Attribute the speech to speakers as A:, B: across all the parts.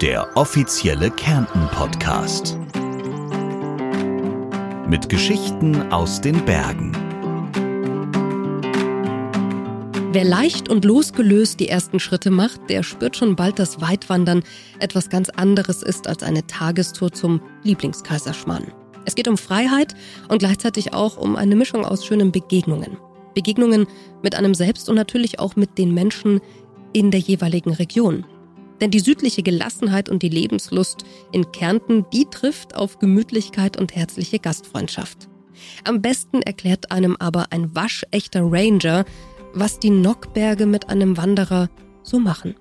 A: der offizielle Kärnten-Podcast. Mit Geschichten aus den Bergen.
B: Wer leicht und losgelöst die ersten Schritte macht, der spürt schon bald, dass Weitwandern etwas ganz anderes ist als eine Tagestour zum Lieblingskaiserschmarrn. Es geht um Freiheit und gleichzeitig auch um eine Mischung aus schönen Begegnungen. Begegnungen mit einem selbst und natürlich auch mit den Menschen in der jeweiligen Region. Denn die südliche Gelassenheit und die Lebenslust in Kärnten, die trifft auf Gemütlichkeit und herzliche Gastfreundschaft. Am besten erklärt einem aber ein waschechter Ranger, was die Nockberge mit einem Wanderer so machen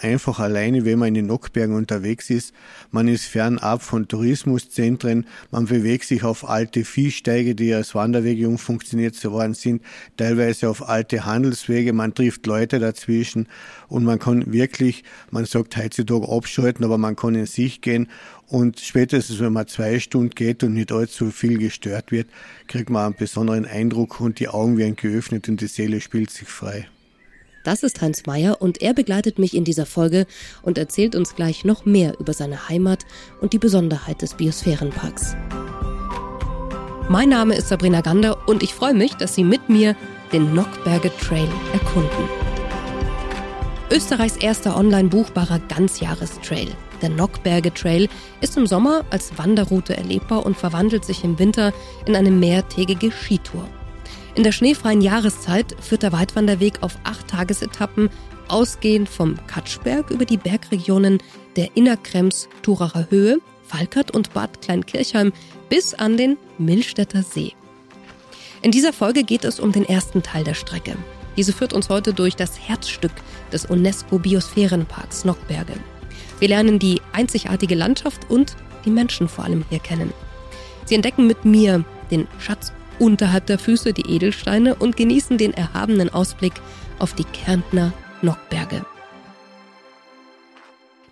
C: einfach alleine, wenn man in den Nockbergen unterwegs ist. Man ist fernab von Tourismuszentren. Man bewegt sich auf alte Viehsteige, die als Wanderwege umfunktioniert worden sind, teilweise auf alte Handelswege. Man trifft Leute dazwischen und man kann wirklich, man sagt heutzutage abschalten, aber man kann in sich gehen und spätestens, wenn man zwei Stunden geht und nicht allzu viel gestört wird, kriegt man einen besonderen Eindruck und die Augen werden geöffnet und die Seele spielt sich frei.
B: Das ist Heinz Meyer und er begleitet mich in dieser Folge und erzählt uns gleich noch mehr über seine Heimat und die Besonderheit des Biosphärenparks. Mein Name ist Sabrina Gander und ich freue mich, dass Sie mit mir den Nockberge Trail erkunden. Österreichs erster online buchbarer Ganzjahrestrail. Der Nockberge Trail ist im Sommer als Wanderroute erlebbar und verwandelt sich im Winter in eine mehrtägige Skitour. In der schneefreien Jahreszeit führt der Weitwanderweg auf acht Tagesetappen ausgehend vom Katschberg über die Bergregionen der Innerkrems, Turacher Höhe, Falkert und Bad Kleinkirchheim bis an den Millstätter See. In dieser Folge geht es um den ersten Teil der Strecke. Diese führt uns heute durch das Herzstück des UNESCO-Biosphärenparks Nockberge. Wir lernen die einzigartige Landschaft und die Menschen vor allem hier kennen. Sie entdecken mit mir den Schatz unterhalb der Füße die Edelsteine und genießen den erhabenen Ausblick auf die Kärntner Nockberge.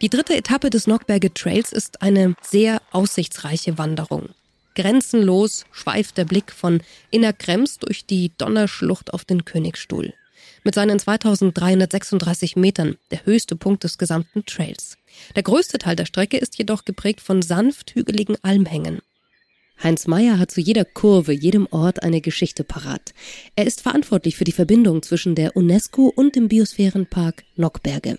B: Die dritte Etappe des Nockberge Trails ist eine sehr aussichtsreiche Wanderung. Grenzenlos schweift der Blick von Innerkrems durch die Donnerschlucht auf den Königstuhl. Mit seinen 2336 Metern der höchste Punkt des gesamten Trails. Der größte Teil der Strecke ist jedoch geprägt von sanft hügeligen Almhängen. Heinz Meyer hat zu jeder Kurve, jedem Ort eine Geschichte parat. Er ist verantwortlich für die Verbindung zwischen der UNESCO und dem Biosphärenpark Nockberge.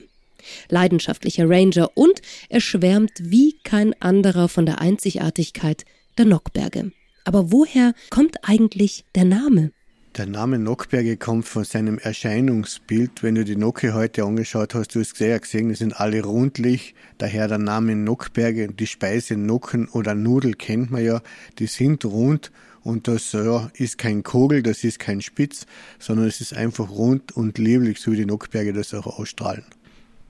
B: Leidenschaftlicher Ranger und er schwärmt wie kein anderer von der Einzigartigkeit der Nockberge. Aber woher kommt eigentlich der Name?
C: Der Name Nockberge kommt von seinem Erscheinungsbild. Wenn du die Nocke heute angeschaut hast, du hast sehr gesehen, die sind alle rundlich. Daher der Name Nockberge. Die Speise Nocken oder Nudel kennt man ja. Die sind rund und das ja, ist kein Kogel, das ist kein Spitz, sondern es ist einfach rund und lieblich, so wie die Nockberge das auch ausstrahlen.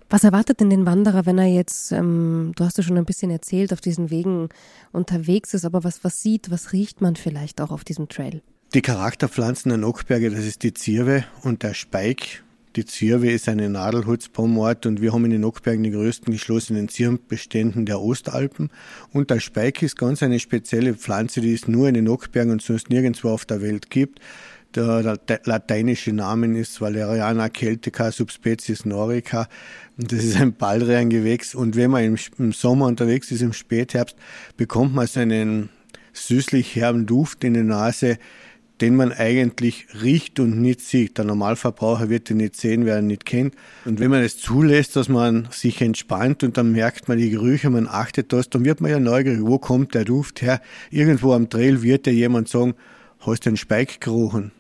B: Was erwartet denn den Wanderer, wenn er jetzt, ähm, du hast ja schon ein bisschen erzählt, auf diesen Wegen unterwegs ist, aber was, was sieht, was riecht man vielleicht auch auf diesem Trail?
C: Die Charakterpflanzen der Nockberge, das ist die Zirwe und der Speik. Die Zirwe ist eine Nadelholzbaumart und wir haben in den Nockbergen die größten geschlossenen Zirbenbeständen der Ostalpen. Und der Speik ist ganz eine spezielle Pflanze, die es nur in den Nockbergen und sonst nirgendwo auf der Welt gibt. Der lateinische Name ist Valeriana celtica subspecies norica. Das ist ein Ballrehrengewächs. Und wenn man im, Sommer unterwegs ist, im Spätherbst, bekommt man so einen süßlich herben Duft in der Nase, den man eigentlich riecht und nicht sieht. Der Normalverbraucher wird den nicht sehen, wer ihn nicht kennt. Und wenn man es zulässt, dass man sich entspannt und dann merkt man die Gerüche, man achtet das, dann wird man ja neugierig, wo kommt der Duft her? Irgendwo am Trail wird ja jemand sagen, hast du einen Speik gerochen?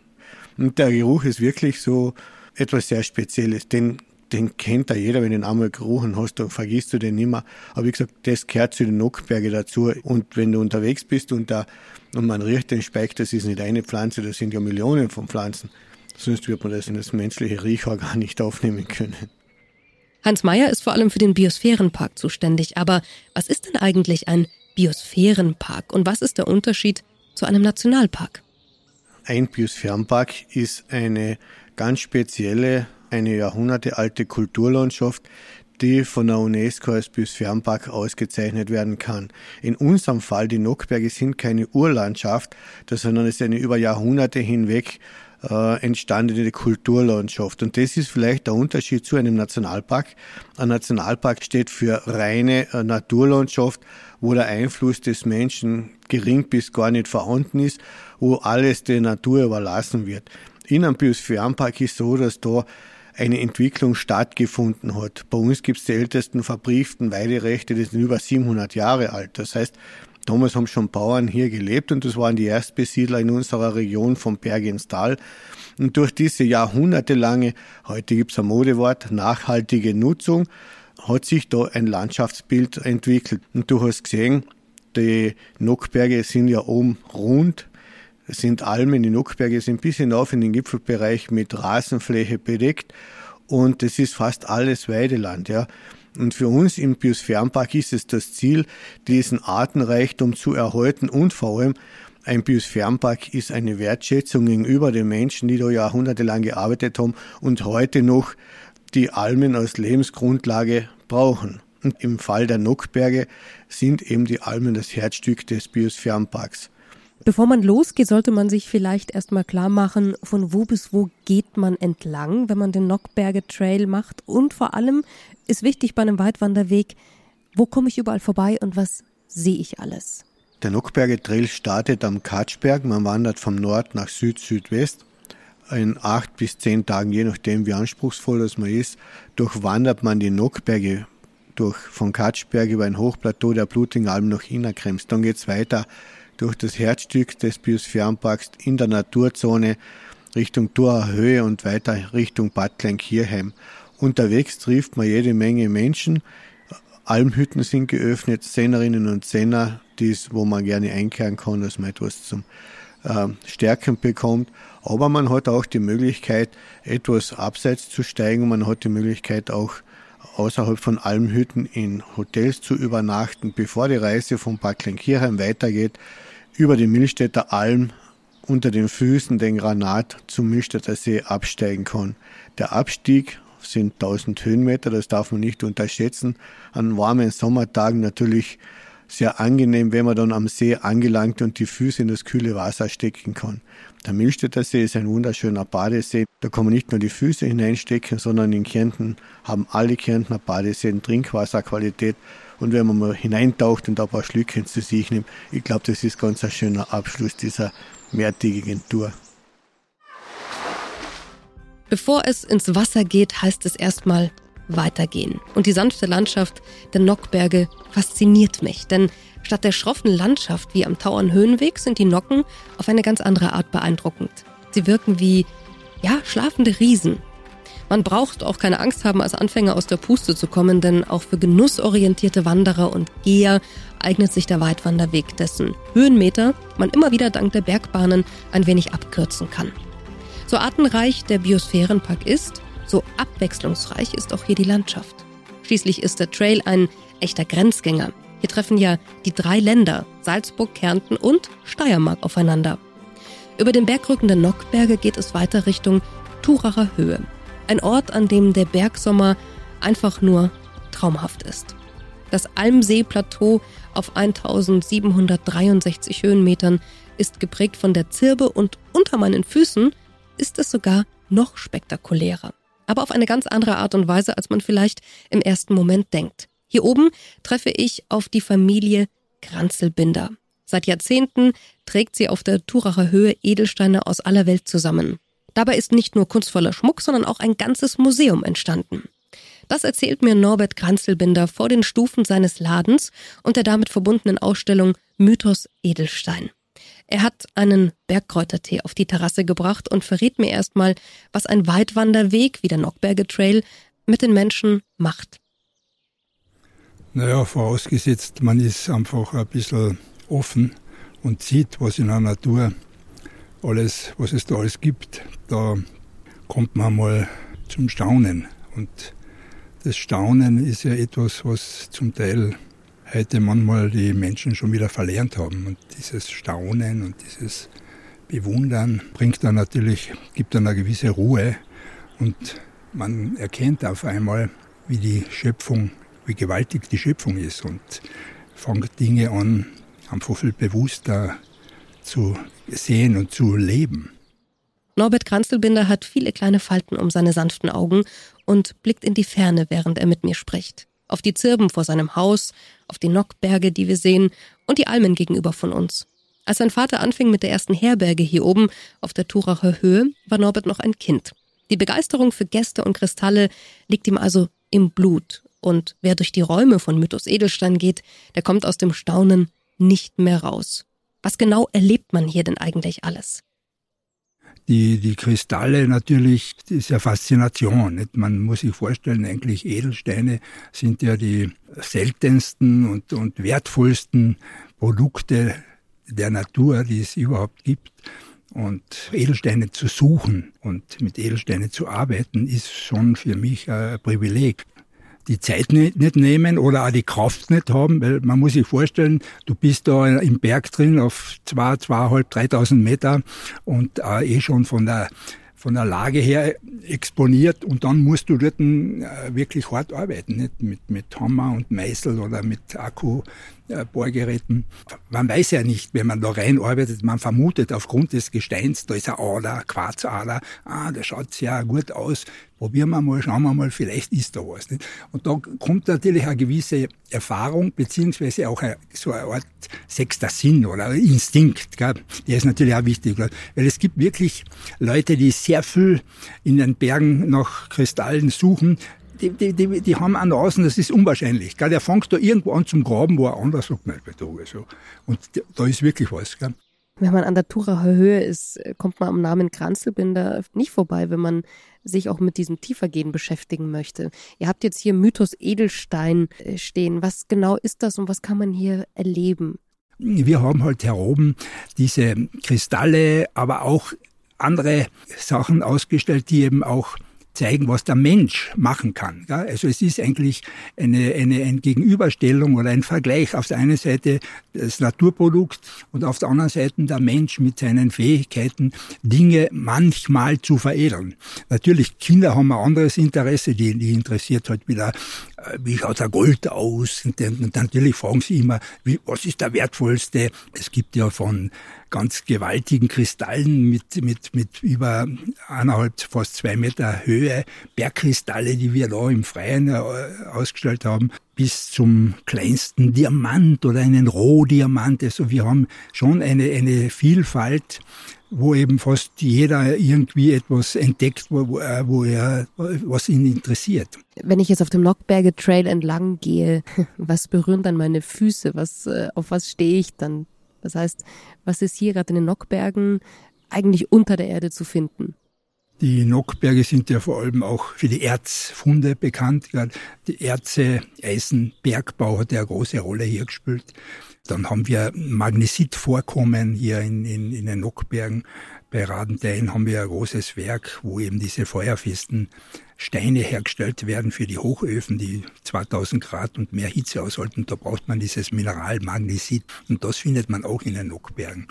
C: Und der Geruch ist wirklich so etwas sehr Spezielles. Den den kennt da jeder, wenn du ihn einmal gerochen hast, dann vergisst du den nimmer. Aber wie gesagt, das gehört zu den Nockberge dazu. Und wenn du unterwegs bist und da, und man riecht den Speck, das ist nicht eine Pflanze, das sind ja Millionen von Pflanzen. Sonst wird man das in das menschliche Riechor gar nicht aufnehmen können.
B: Hans Meyer ist vor allem für den Biosphärenpark zuständig. Aber was ist denn eigentlich ein Biosphärenpark und was ist der Unterschied zu einem Nationalpark?
C: Ein Biosphärenpark ist eine ganz spezielle eine jahrhundertealte Kulturlandschaft, die von der UNESCO als Biosphärenpark ausgezeichnet werden kann. In unserem Fall, die Nockberge sind keine Urlandschaft, sondern es ist eine über Jahrhunderte hinweg äh, entstandene Kulturlandschaft. Und das ist vielleicht der Unterschied zu einem Nationalpark. Ein Nationalpark steht für reine äh, Naturlandschaft, wo der Einfluss des Menschen gering bis gar nicht vorhanden ist, wo alles der Natur überlassen wird. In einem Biosphärenpark ist so, dass da eine Entwicklung stattgefunden hat. Bei uns gibt es die ältesten verbrieften Weiderechte, die sind über 700 Jahre alt. Das heißt, damals haben schon Bauern hier gelebt und das waren die Erstbesiedler in unserer Region vom Berg ins Tal. Und durch diese jahrhundertelange, heute gibt es ein Modewort, nachhaltige Nutzung, hat sich da ein Landschaftsbild entwickelt. Und du hast gesehen, die Nockberge sind ja oben rund, sind Almen, die Nockberge sind bis hinauf in den Gipfelbereich mit Rasenfläche bedeckt und es ist fast alles Weideland, ja. Und für uns im Biosphärenpark ist es das Ziel, diesen Artenreichtum zu erhalten und vor allem ein Biosphärenpark ist eine Wertschätzung gegenüber den Menschen, die da jahrhundertelang gearbeitet haben und heute noch die Almen als Lebensgrundlage brauchen. Und im Fall der Nockberge sind eben die Almen das Herzstück des Biosphärenparks.
B: Bevor man losgeht, sollte man sich vielleicht erstmal klar machen, von wo bis wo geht man entlang, wenn man den Nockberge Trail macht. Und vor allem ist wichtig bei einem Weitwanderweg, wo komme ich überall vorbei und was sehe ich alles?
C: Der Nockberge Trail startet am Katschberg. Man wandert vom Nord nach Süd-Südwest. In acht bis zehn Tagen, je nachdem wie anspruchsvoll das man ist, durchwandert man die Nockberge durch von Katschberg über ein Hochplateau der Blutingalm nach Innerkrems. Dann geht's weiter durch das Herzstück des Biosphärenparks in der Naturzone Richtung Thurauer Höhe und weiter Richtung Bad Kleinkirchheim. Unterwegs trifft man jede Menge Menschen. Almhütten sind geöffnet, Sennerinnen und Senner, dies, wo man gerne einkehren kann, dass man etwas zum äh, Stärken bekommt. Aber man hat auch die Möglichkeit, etwas abseits zu steigen. Man hat die Möglichkeit auch außerhalb von Almhütten in Hotels zu übernachten, bevor die Reise von Bad Kleinkirchheim weitergeht über die Millstädter Alm unter den Füßen den Granat zum Millstädter See absteigen kann. Der Abstieg sind 1000 Höhenmeter, das darf man nicht unterschätzen. An warmen Sommertagen natürlich sehr angenehm, wenn man dann am See angelangt und die Füße in das kühle Wasser stecken kann. Der Millstädter See ist ein wunderschöner Badesee. Da kann man nicht nur die Füße hineinstecken, sondern in Kärnten haben alle Kärntner Badeseen Trinkwasserqualität und wenn man mal hineintaucht und ein paar Schlückchen zu sich nimmt, ich glaube, das ist ganz ein schöner Abschluss dieser mehrtägigen Tour.
B: Bevor es ins Wasser geht, heißt es erstmal weitergehen. Und die sanfte Landschaft der Nockberge fasziniert mich, denn statt der schroffen Landschaft wie am Tauernhöhenweg sind die Nocken auf eine ganz andere Art beeindruckend. Sie wirken wie, ja, schlafende Riesen, man braucht auch keine Angst haben, als Anfänger aus der Puste zu kommen, denn auch für genussorientierte Wanderer und Geher eignet sich der Weitwanderweg, dessen Höhenmeter man immer wieder dank der Bergbahnen ein wenig abkürzen kann. So artenreich der Biosphärenpark ist, so abwechslungsreich ist auch hier die Landschaft. Schließlich ist der Trail ein echter Grenzgänger. Hier treffen ja die drei Länder, Salzburg, Kärnten und Steiermark aufeinander. Über den Bergrücken der Nockberge geht es weiter Richtung Turacher Höhe. Ein Ort, an dem der Bergsommer einfach nur traumhaft ist. Das Almsee-Plateau auf 1763 Höhenmetern ist geprägt von der Zirbe und unter meinen Füßen ist es sogar noch spektakulärer. Aber auf eine ganz andere Art und Weise, als man vielleicht im ersten Moment denkt. Hier oben treffe ich auf die Familie Kranzelbinder. Seit Jahrzehnten trägt sie auf der Turacher Höhe Edelsteine aus aller Welt zusammen. Dabei ist nicht nur kunstvoller Schmuck, sondern auch ein ganzes Museum entstanden. Das erzählt mir Norbert Kranzelbinder vor den Stufen seines Ladens und der damit verbundenen Ausstellung Mythos Edelstein. Er hat einen Bergkräutertee auf die Terrasse gebracht und verrät mir erstmal, was ein Weitwanderweg wie der Nockberge Trail mit den Menschen macht.
D: Naja, vorausgesetzt, man ist einfach ein bisschen offen und sieht, was in der Natur alles, was es da alles gibt, da kommt man mal zum Staunen. Und das Staunen ist ja etwas, was zum Teil heute manchmal die Menschen schon wieder verlernt haben. Und dieses Staunen und dieses Bewundern bringt dann natürlich, gibt dann eine gewisse Ruhe und man erkennt auf einmal, wie die Schöpfung, wie gewaltig die Schöpfung ist und fängt Dinge an, einfach viel bewusster zu sehen und zu leben.
B: Norbert Kranzelbinder hat viele kleine Falten um seine sanften Augen und blickt in die Ferne, während er mit mir spricht. Auf die Zirben vor seinem Haus, auf die Nockberge, die wir sehen, und die Almen gegenüber von uns. Als sein Vater anfing mit der ersten Herberge hier oben auf der Turacher Höhe, war Norbert noch ein Kind. Die Begeisterung für Gäste und Kristalle liegt ihm also im Blut. Und wer durch die Räume von Mythos Edelstein geht, der kommt aus dem Staunen nicht mehr raus. Was genau erlebt man hier denn eigentlich alles?
D: Die, die Kristalle natürlich ist ja Faszination. Nicht? Man muss sich vorstellen, eigentlich Edelsteine sind ja die seltensten und, und wertvollsten Produkte der Natur, die es überhaupt gibt. Und Edelsteine zu suchen und mit Edelsteinen zu arbeiten, ist schon für mich ein Privileg die Zeit nicht, nehmen oder auch die Kraft nicht haben, weil man muss sich vorstellen, du bist da im Berg drin auf zwei, zweieinhalb, dreitausend Meter und äh, eh schon von der von der Lage her exponiert und dann musst du dort äh, wirklich hart arbeiten, nicht? Mit, mit Hammer und Meißel oder mit Akku Bohrgeräten. Man weiß ja nicht, wenn man da reinarbeitet, man vermutet aufgrund des Gesteins, da ist eine Ader, Quarzader, ah, der schaut sehr gut aus, probieren wir mal, schauen wir mal, vielleicht ist da was. Nicht? Und da kommt natürlich eine gewisse Erfahrung, beziehungsweise auch eine, so eine Art sechster Sinn oder Instinkt, gell? der ist natürlich auch wichtig, weil es gibt wirklich Leute, die sehr viel in den Bergen nach Kristallen suchen, die, die, die, die haben an außen, das ist unwahrscheinlich. Gell? Der fängt da irgendwo an zum Graben, wo er anders sagt, nein, da so. Und da ist wirklich was. Gell?
B: Wenn man an der Turacher Höhe ist, kommt man am Namen Kranzelbinder nicht vorbei, wenn man sich auch mit diesem Tiefergehen beschäftigen möchte. Ihr habt jetzt hier Mythos Edelstein äh, stehen. Was genau ist das und was kann man hier erleben?
D: Wir haben halt hier oben diese Kristalle, aber auch andere Sachen ausgestellt, die eben auch zeigen, was der Mensch machen kann. Also es ist eigentlich eine, eine, eine Gegenüberstellung oder ein Vergleich. Auf der einen Seite das Naturprodukt und auf der anderen Seite der Mensch mit seinen Fähigkeiten, Dinge manchmal zu veredeln. Natürlich, Kinder haben ein anderes Interesse, die, die interessiert halt wieder, wie schaut der Gold aus? Und, natürlich fragen sie immer, wie, was ist der wertvollste? Es gibt ja von ganz gewaltigen Kristallen mit, mit, mit über eineinhalb, fast zwei Meter Höhe, Bergkristalle, die wir da im Freien äh, ausgestellt haben, bis zum kleinsten Diamant oder einen Rohdiamant. Also wir haben schon eine, eine Vielfalt, wo eben fast jeder irgendwie etwas entdeckt, wo, wo, äh, wo er, was ihn interessiert.
B: Wenn ich jetzt auf dem Nockberge Trail entlang gehe, was berühren dann meine Füße? Was, äh, auf was stehe ich dann? Das heißt, was ist hier gerade in den Nockbergen eigentlich unter der Erde zu finden?
D: Die Nockberge sind ja vor allem auch für die Erzfunde bekannt. Die Erze, Eisen, Bergbau hat ja eine große Rolle hier gespielt. Dann haben wir Magnesitvorkommen hier in, in, in den Nockbergen. Bei Radentein haben wir ein großes Werk, wo eben diese feuerfesten Steine hergestellt werden für die Hochöfen, die 2000 Grad und mehr Hitze aushalten. Da braucht man dieses Mineral Magnesit und das findet man auch in den Nockbergen.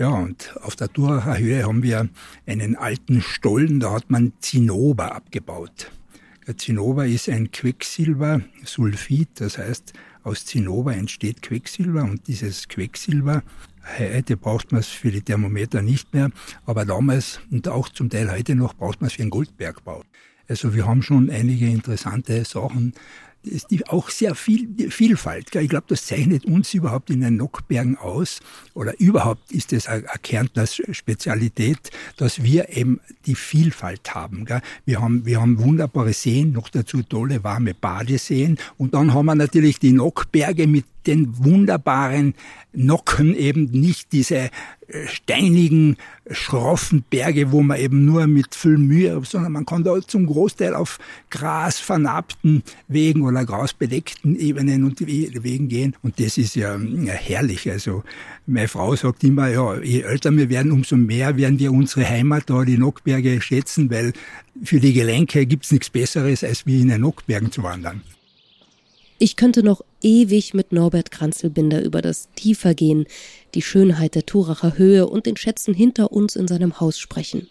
D: Ja, und auf der Duracher Höhe haben wir einen alten Stollen, da hat man Zinnober abgebaut. Zinnober ist ein Quecksilbersulfid, das heißt, aus Zinnober entsteht Quecksilber und dieses Quecksilber Heute braucht man es für die Thermometer nicht mehr, aber damals und auch zum Teil heute noch braucht man es für den Goldbergbau. Also wir haben schon einige interessante Sachen ist auch sehr viel Vielfalt. Ich glaube, das zeichnet uns überhaupt in den Nockbergen aus oder überhaupt ist es eine Kärntner Spezialität, dass wir eben die Vielfalt haben. Wir haben, wir haben wunderbare Seen, noch dazu tolle warme Badeseen und dann haben wir natürlich die Nockberge mit den wunderbaren Nocken eben nicht diese äh, steinigen, schroffen Berge, wo man eben nur mit viel Mühe, sondern man kann da zum Großteil auf Gras vernarbten Wegen oder grasbedeckten Ebenen und Wegen gehen. Und das ist ja, herrlich. Also meine Frau sagt immer, ja, je älter wir werden, umso mehr werden wir unsere Heimat da, die Nockberge, schätzen, weil für die Gelenke gibt's nichts Besseres, als wie in den Nockbergen zu wandern.
B: Ich könnte noch ewig mit Norbert Kranzelbinder über das Tiefergehen, die Schönheit der Turacher Höhe und den Schätzen hinter uns in seinem Haus sprechen.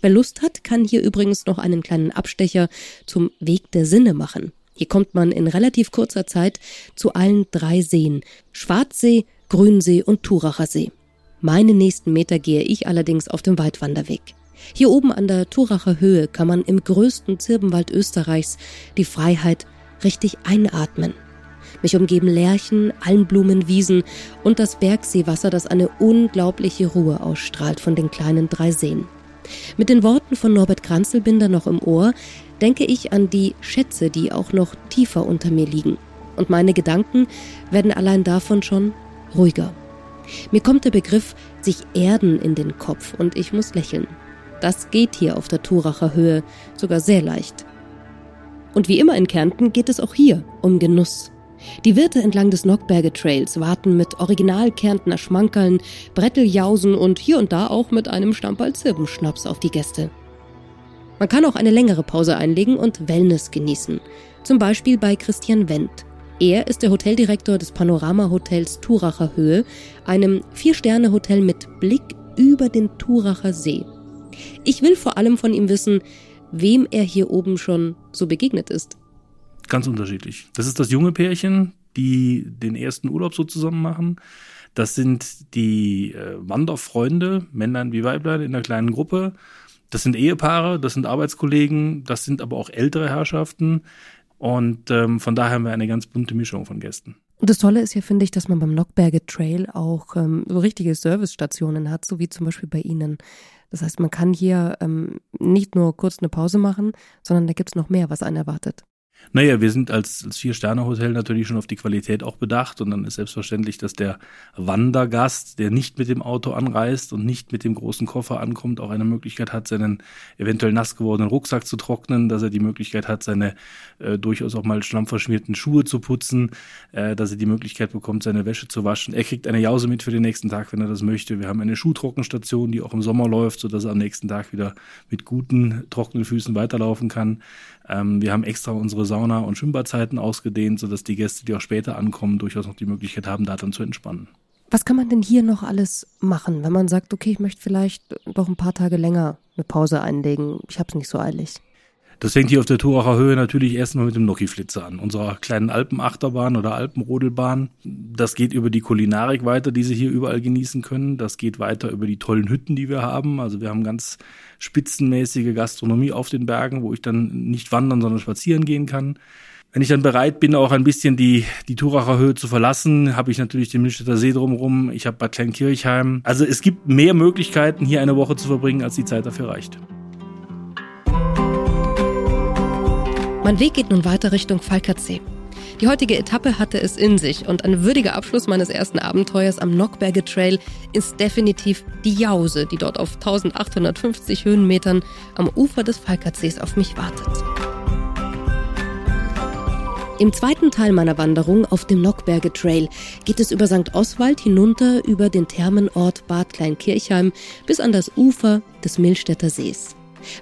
B: Wer Lust hat, kann hier übrigens noch einen kleinen Abstecher zum Weg der Sinne machen. Hier kommt man in relativ kurzer Zeit zu allen drei Seen. Schwarzsee, Grünsee und Turacher See. Meine nächsten Meter gehe ich allerdings auf dem Weitwanderweg. Hier oben an der Turacher Höhe kann man im größten Zirbenwald Österreichs die Freiheit richtig einatmen. Mich umgeben Lärchen, Almblumen, Wiesen und das Bergseewasser, das eine unglaubliche Ruhe ausstrahlt von den kleinen drei Seen. Mit den Worten von Norbert Kranzelbinder noch im Ohr denke ich an die Schätze, die auch noch tiefer unter mir liegen. Und meine Gedanken werden allein davon schon ruhiger. Mir kommt der Begriff sich erden in den Kopf und ich muss lächeln. Das geht hier auf der Turacher Höhe sogar sehr leicht. Und wie immer in Kärnten geht es auch hier um Genuss. Die Wirte entlang des Nockberge Trails warten mit original Kärntner Schmankerln, Bretteljausen und hier und da auch mit einem Stamperl Zirbenschnaps auf die Gäste. Man kann auch eine längere Pause einlegen und Wellness genießen. Zum Beispiel bei Christian Wendt. Er ist der Hoteldirektor des Panorama-Hotels Turacher Höhe, einem Vier-Sterne-Hotel mit Blick über den Turacher See. Ich will vor allem von ihm wissen, wem er hier oben schon so begegnet ist.
E: Ganz unterschiedlich. Das ist das junge Pärchen, die den ersten Urlaub so zusammen machen. Das sind die äh, Wanderfreunde, Männlein wie Weiblein in einer kleinen Gruppe. Das sind Ehepaare, das sind Arbeitskollegen, das sind aber auch ältere Herrschaften. Und ähm, von daher haben wir eine ganz bunte Mischung von Gästen.
B: Und das Tolle ist ja, finde ich, dass man beim Nockberge Trail auch ähm, so richtige Servicestationen hat, so wie zum Beispiel bei Ihnen. Das heißt, man kann hier ähm, nicht nur kurz eine Pause machen, sondern da gibt es noch mehr, was einen erwartet.
E: Naja, wir sind als, als Vier-Sterne-Hotel natürlich schon auf die Qualität auch bedacht und dann ist selbstverständlich, dass der Wandergast, der nicht mit dem Auto anreist und nicht mit dem großen Koffer ankommt, auch eine Möglichkeit hat, seinen eventuell nass gewordenen Rucksack zu trocknen, dass er die Möglichkeit hat, seine äh, durchaus auch mal schlammverschmierten Schuhe zu putzen, äh, dass er die Möglichkeit bekommt, seine Wäsche zu waschen. Er kriegt eine Jause mit für den nächsten Tag, wenn er das möchte. Wir haben eine Schuhtrockenstation, die auch im Sommer läuft, sodass er am nächsten Tag wieder mit guten, trockenen Füßen weiterlaufen kann. Ähm, wir haben extra unsere Sauna- und Schwimmbadzeiten ausgedehnt, sodass die Gäste, die auch später ankommen, durchaus noch die Möglichkeit haben, da dann zu entspannen.
B: Was kann man denn hier noch alles machen, wenn man sagt, okay, ich möchte vielleicht doch ein paar Tage länger eine Pause einlegen? Ich habe es nicht so eilig.
E: Das fängt hier auf der Turacher Höhe natürlich erstmal mit dem Noki-Flitzer an, unserer kleinen Alpenachterbahn oder Alpenrodelbahn. Das geht über die Kulinarik weiter, die Sie hier überall genießen können. Das geht weiter über die tollen Hütten, die wir haben. Also wir haben ganz spitzenmäßige Gastronomie auf den Bergen, wo ich dann nicht wandern, sondern spazieren gehen kann. Wenn ich dann bereit bin, auch ein bisschen die, die Turacher Höhe zu verlassen, habe ich natürlich den Milstädter See drumherum. Ich habe Bad Kleinkirchheim. Also es gibt mehr Möglichkeiten, hier eine Woche zu verbringen, als die Zeit dafür reicht.
B: Mein Weg geht nun weiter Richtung Falkertsee. Die heutige Etappe hatte es in sich und ein würdiger Abschluss meines ersten Abenteuers am Nockberge Trail ist definitiv die Jause, die dort auf 1850 Höhenmetern am Ufer des Falkertsees auf mich wartet. Im zweiten Teil meiner Wanderung auf dem Nockberge Trail geht es über St. Oswald hinunter über den Thermenort Bad Kleinkirchheim bis an das Ufer des Millstätter Sees.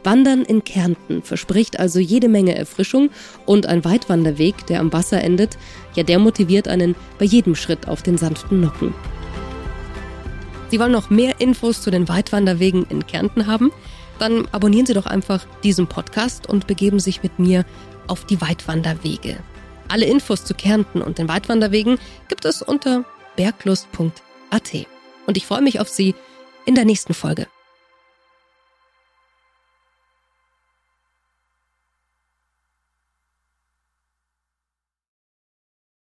B: Wandern in Kärnten verspricht also jede Menge Erfrischung und ein Weitwanderweg, der am Wasser endet, ja der motiviert einen bei jedem Schritt auf den sanften Nocken. Sie wollen noch mehr Infos zu den Weitwanderwegen in Kärnten haben? Dann abonnieren Sie doch einfach diesen Podcast und begeben sich mit mir auf die Weitwanderwege. Alle Infos zu Kärnten und den Weitwanderwegen gibt es unter berglust.at. Und ich freue mich auf Sie in der nächsten Folge.